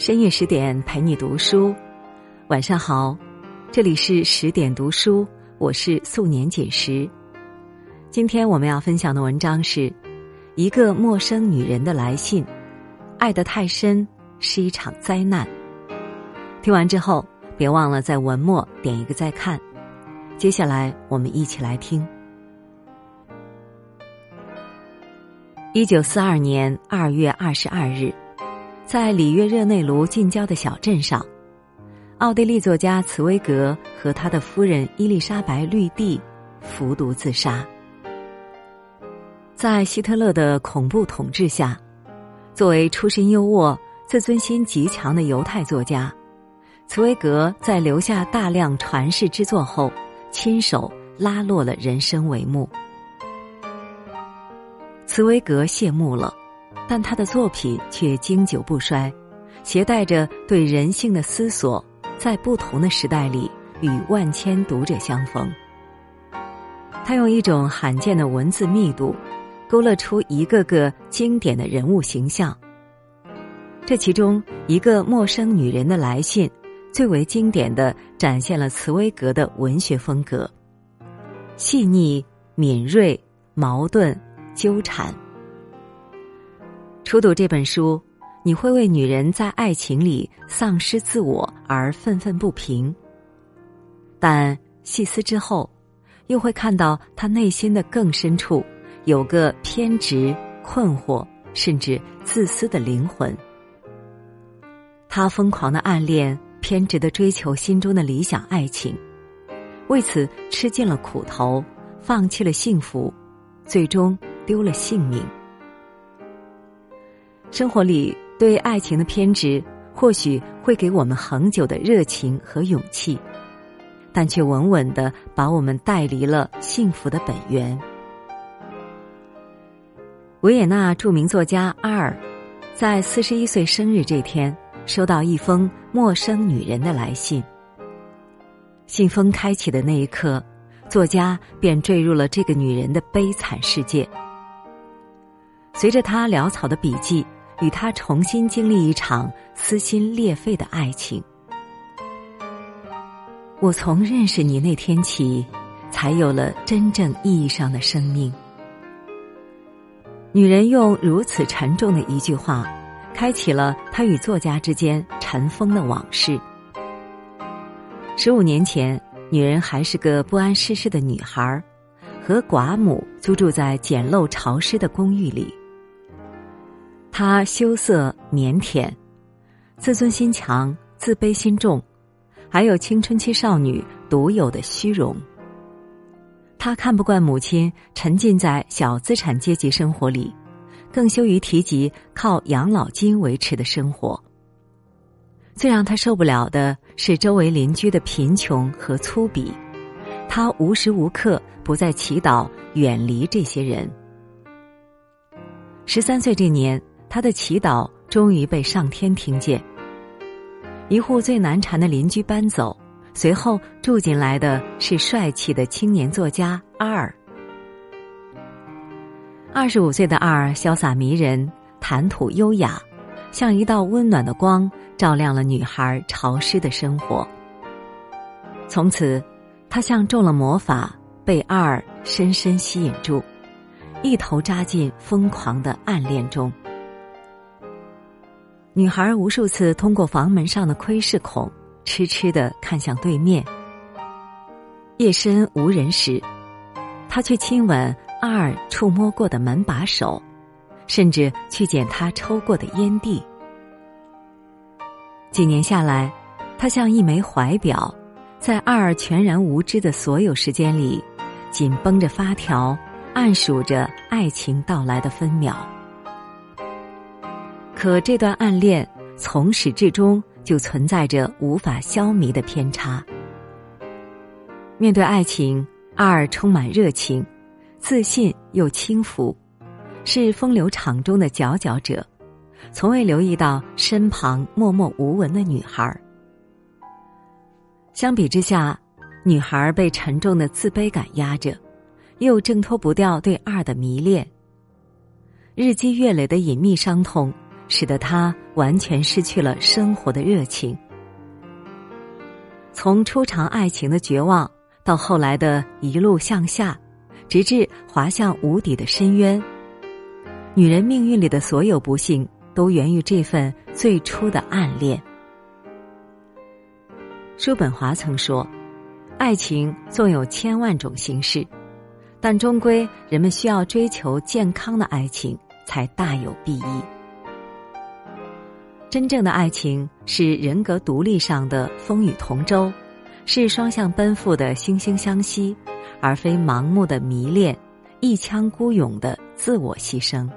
深夜十点陪你读书，晚上好，这里是十点读书，我是素年锦时。今天我们要分享的文章是一个陌生女人的来信，爱得太深是一场灾难。听完之后，别忘了在文末点一个再看。接下来，我们一起来听。一九四二年二月二十二日。在里约热内卢近郊的小镇上，奥地利作家茨威格和他的夫人伊丽莎白绿地服毒自杀。在希特勒的恐怖统治下，作为出身优渥、自尊心极强的犹太作家，茨威格在留下大量传世之作后，亲手拉落了人生帷幕。茨威格谢幕了。但他的作品却经久不衰，携带着对人性的思索，在不同的时代里与万千读者相逢。他用一种罕见的文字密度，勾勒出一个个经典的人物形象。这其中，一个陌生女人的来信，最为经典的展现了茨威格的文学风格：细腻、敏锐、矛盾、纠缠。初读这本书，你会为女人在爱情里丧失自我而愤愤不平。但细思之后，又会看到她内心的更深处有个偏执、困惑，甚至自私的灵魂。她疯狂的暗恋，偏执的追求心中的理想爱情，为此吃尽了苦头，放弃了幸福，最终丢了性命。生活里对爱情的偏执，或许会给我们恒久的热情和勇气，但却稳稳的把我们带离了幸福的本源。维也纳著名作家阿尔，在四十一岁生日这天，收到一封陌生女人的来信。信封开启的那一刻，作家便坠入了这个女人的悲惨世界。随着他潦草的笔记。与他重新经历一场撕心裂肺的爱情。我从认识你那天起，才有了真正意义上的生命。女人用如此沉重的一句话，开启了她与作家之间尘封的往事。十五年前，女人还是个不谙世事的女孩，和寡母租住在简陋潮湿的公寓里。她羞涩腼腆，自尊心强，自卑心重，还有青春期少女独有的虚荣。她看不惯母亲沉浸在小资产阶级生活里，更羞于提及靠养老金维持的生活。最让她受不了的是周围邻居的贫穷和粗鄙，她无时无刻不在祈祷远离这些人。十三岁这年。他的祈祷终于被上天听见。一户最难缠的邻居搬走，随后住进来的是帅气的青年作家阿尔。二十五岁的阿尔潇洒迷人，谈吐优雅，像一道温暖的光，照亮了女孩潮湿的生活。从此，他像中了魔法，被阿尔深深吸引住，一头扎进疯狂的暗恋中。女孩无数次通过房门上的窥视孔，痴痴的看向对面。夜深无人时，她却亲吻二触摸过的门把手，甚至去捡他抽过的烟蒂。几年下来，她像一枚怀表，在二全然无知的所有时间里，紧绷着发条，暗数着爱情到来的分秒。可这段暗恋从始至终就存在着无法消弭的偏差。面对爱情，二充满热情，自信又轻浮，是风流场中的佼佼者，从未留意到身旁默默无闻的女孩。相比之下，女孩被沉重的自卑感压着，又挣脱不掉对二的迷恋。日积月累的隐秘伤痛。使得他完全失去了生活的热情。从初尝爱情的绝望，到后来的一路向下，直至滑向无底的深渊。女人命运里的所有不幸，都源于这份最初的暗恋。叔本华曾说：“爱情纵有千万种形式，但终归人们需要追求健康的爱情，才大有裨益。真正的爱情是人格独立上的风雨同舟，是双向奔赴的惺惺相惜，而非盲目的迷恋、一腔孤勇的自我牺牲。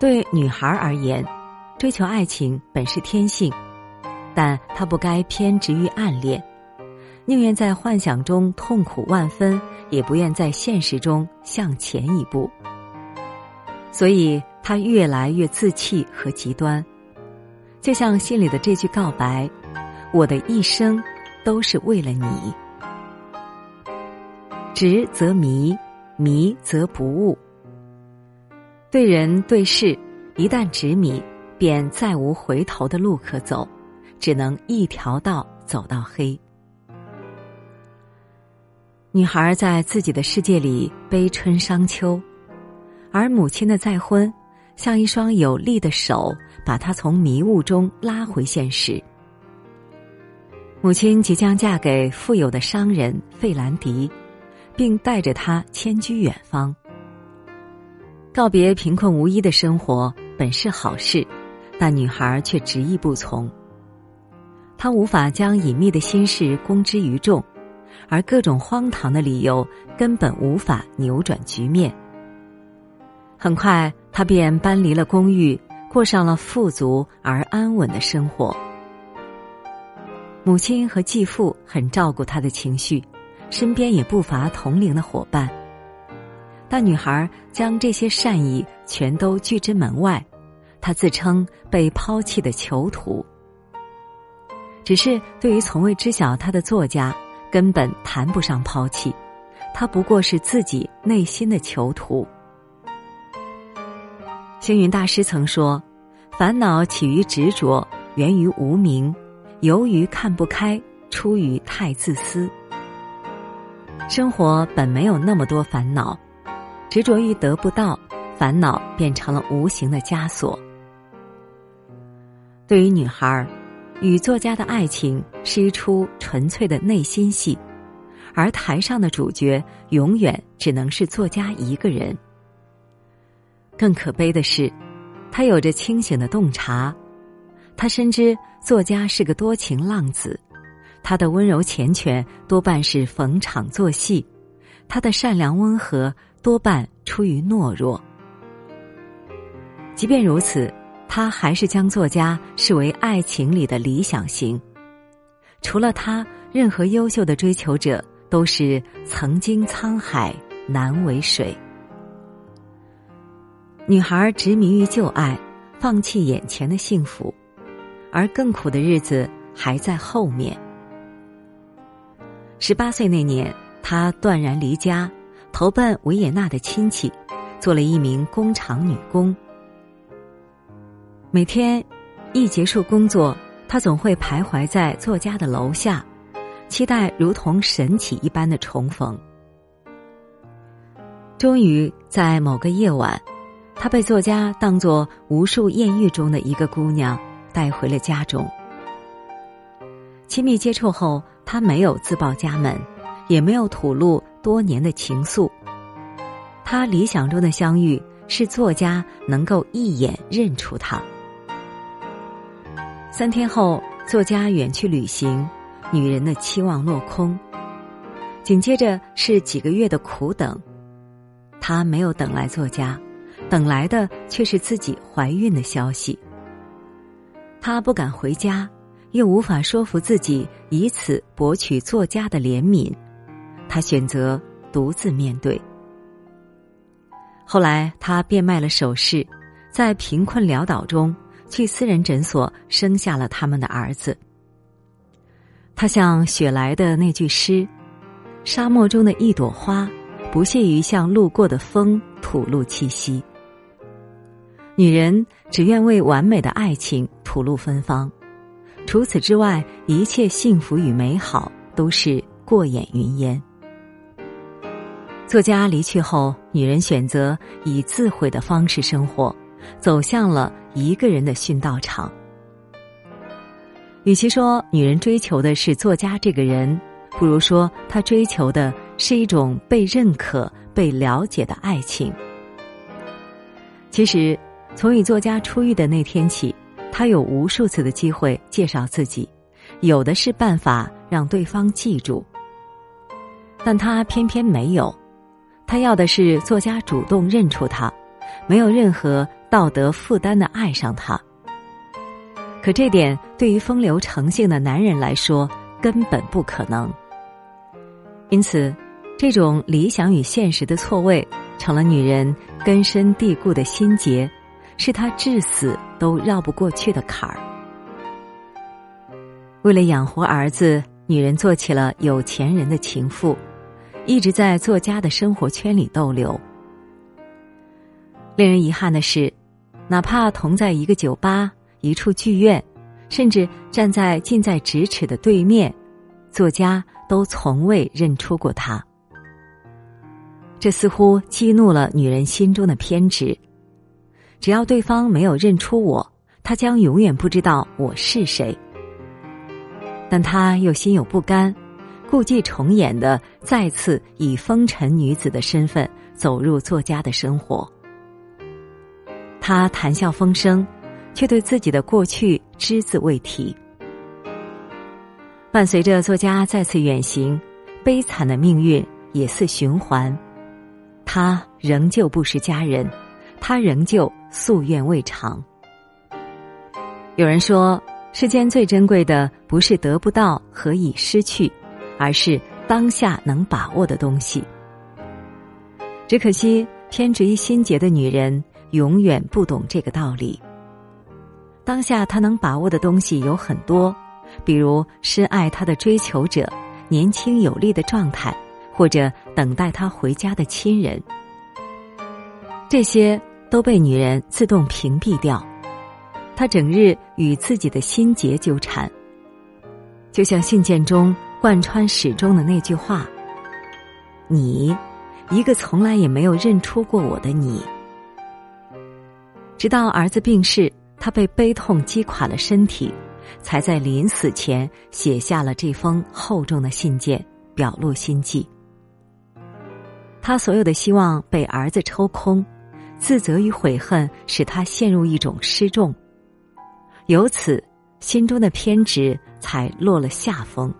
对女孩而言，追求爱情本是天性，但她不该偏执于暗恋，宁愿在幻想中痛苦万分，也不愿在现实中向前一步。所以。他越来越自弃和极端，就像信里的这句告白：“我的一生都是为了你。”执则迷，迷则不悟。对人对事，一旦执迷，便再无回头的路可走，只能一条道走到黑。女孩在自己的世界里悲春伤秋，而母亲的再婚。像一双有力的手，把她从迷雾中拉回现实。母亲即将嫁给富有的商人费兰迪，并带着他迁居远方。告别贫困无依的生活本是好事，但女孩却执意不从。她无法将隐秘的心事公之于众，而各种荒唐的理由根本无法扭转局面。很快。他便搬离了公寓，过上了富足而安稳的生活。母亲和继父很照顾他的情绪，身边也不乏同龄的伙伴。但女孩将这些善意全都拒之门外，她自称被抛弃的囚徒。只是对于从未知晓她的作家，根本谈不上抛弃，她不过是自己内心的囚徒。星云大师曾说：“烦恼起于执着，源于无明，由于看不开，出于太自私。生活本没有那么多烦恼，执着于得不到，烦恼变成了无形的枷锁。对于女孩，与作家的爱情是一出纯粹的内心戏，而台上的主角永远只能是作家一个人。”更可悲的是，他有着清醒的洞察，他深知作家是个多情浪子，他的温柔缱绻多半是逢场作戏，他的善良温和多半出于懦弱。即便如此，他还是将作家视为爱情里的理想型。除了他，任何优秀的追求者都是曾经沧海难为水。女孩执迷于旧爱，放弃眼前的幸福，而更苦的日子还在后面。十八岁那年，她断然离家，投奔维也纳的亲戚，做了一名工厂女工。每天一结束工作，她总会徘徊在作家的楼下，期待如同神奇一般的重逢。终于在某个夜晚。她被作家当作无数艳遇中的一个姑娘带回了家中。亲密接触后，她没有自报家门，也没有吐露多年的情愫。她理想中的相遇是作家能够一眼认出她。三天后，作家远去旅行，女人的期望落空。紧接着是几个月的苦等，她没有等来作家。等来的却是自己怀孕的消息。她不敢回家，又无法说服自己以此博取作家的怜悯，她选择独自面对。后来，她变卖了首饰，在贫困潦倒中去私人诊所生下了他们的儿子。他像雪莱的那句诗：“沙漠中的一朵花，不屑于向路过的风吐露气息。”女人只愿为完美的爱情吐露芬芳，除此之外，一切幸福与美好都是过眼云烟。作家离去后，女人选择以自毁的方式生活，走向了一个人的殉道场。与其说女人追求的是作家这个人，不如说她追求的是一种被认可、被了解的爱情。其实，从与作家初遇的那天起，她有无数次的机会介绍自己，有的是办法让对方记住，但她偏偏没有。她要的是作家主动认出她，没有任何道德负担的爱上她。可这点对于风流成性的男人来说根本不可能。因此，这种理想与现实的错位，成了女人根深蒂固的心结，是他至死都绕不过去的坎儿。为了养活儿子，女人做起了有钱人的情妇。一直在作家的生活圈里逗留。令人遗憾的是，哪怕同在一个酒吧、一处剧院，甚至站在近在咫尺的对面，作家都从未认出过他。这似乎激怒了女人心中的偏执。只要对方没有认出我，他将永远不知道我是谁。但他又心有不甘。故伎重演的再次以风尘女子的身份走入作家的生活，他谈笑风生，却对自己的过去只字未提。伴随着作家再次远行，悲惨的命运也似循环，他仍旧不识佳人，他仍旧夙愿未偿。有人说，世间最珍贵的不是得不到和已失去。而是当下能把握的东西。只可惜偏执于心结的女人永远不懂这个道理。当下她能把握的东西有很多，比如深爱她的追求者、年轻有力的状态，或者等待她回家的亲人。这些都被女人自动屏蔽掉。他整日与自己的心结纠缠，就像信件中。贯穿始终的那句话：“你，一个从来也没有认出过我的你。”直到儿子病逝，他被悲痛击垮了身体，才在临死前写下了这封厚重的信件，表露心迹。他所有的希望被儿子抽空，自责与悔恨使他陷入一种失重，由此心中的偏执才落了下风。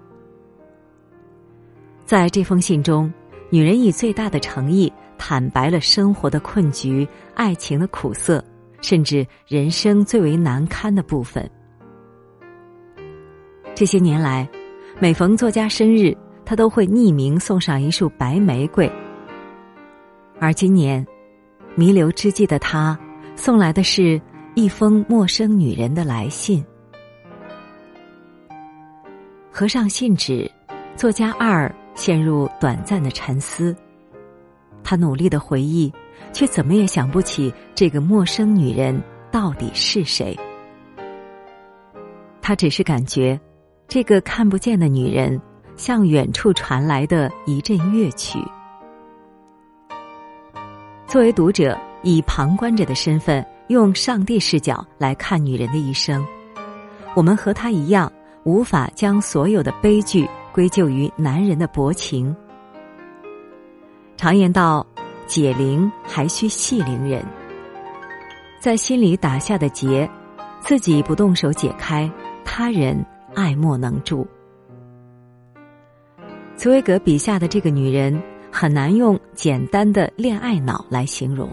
在这封信中，女人以最大的诚意坦白了生活的困局、爱情的苦涩，甚至人生最为难堪的部分。这些年来，每逢作家生日，她都会匿名送上一束白玫瑰。而今年，弥留之际的他，送来的是一封陌生女人的来信。合上信纸，作家二。陷入短暂的沉思，他努力的回忆，却怎么也想不起这个陌生女人到底是谁。他只是感觉，这个看不见的女人像远处传来的一阵乐曲。作为读者，以旁观者的身份，用上帝视角来看女人的一生，我们和她一样，无法将所有的悲剧。归咎于男人的薄情。常言道：“解铃还需系铃人。”在心里打下的结，自己不动手解开，他人爱莫能助。茨威格笔下的这个女人，很难用简单的恋爱脑来形容。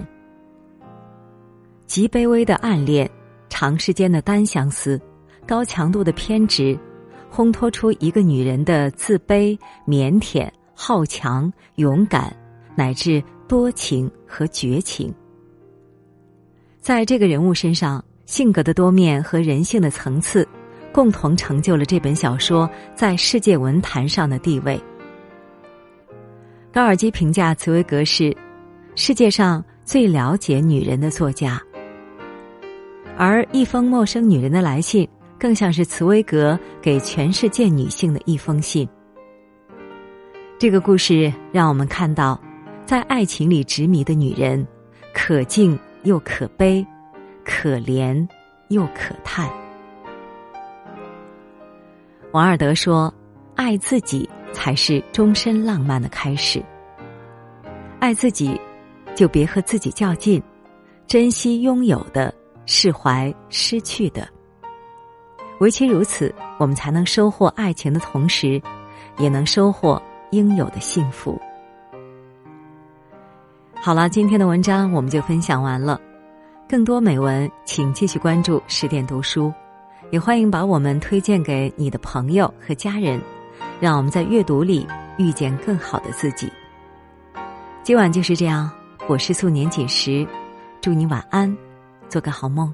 极卑微的暗恋，长时间的单相思，高强度的偏执。烘托出一个女人的自卑、腼腆、好强、勇敢，乃至多情和绝情。在这个人物身上，性格的多面和人性的层次，共同成就了这本小说在世界文坛上的地位。高尔基评价茨威格是世界上最了解女人的作家，而一封陌生女人的来信，更像是茨威格给全世界女性的一封信。这个故事让我们看到，在爱情里执迷的女人，可敬又可悲，可怜又可叹。王尔德说：“爱自己才是终身浪漫的开始。爱自己，就别和自己较劲，珍惜拥有的，释怀失去的。唯其如此，我们才能收获爱情的同时，也能收获应有的幸福。”好了，今天的文章我们就分享完了。更多美文，请继续关注十点读书。也欢迎把我们推荐给你的朋友和家人，让我们在阅读里遇见更好的自己。今晚就是这样，我是素年锦时，祝你晚安，做个好梦。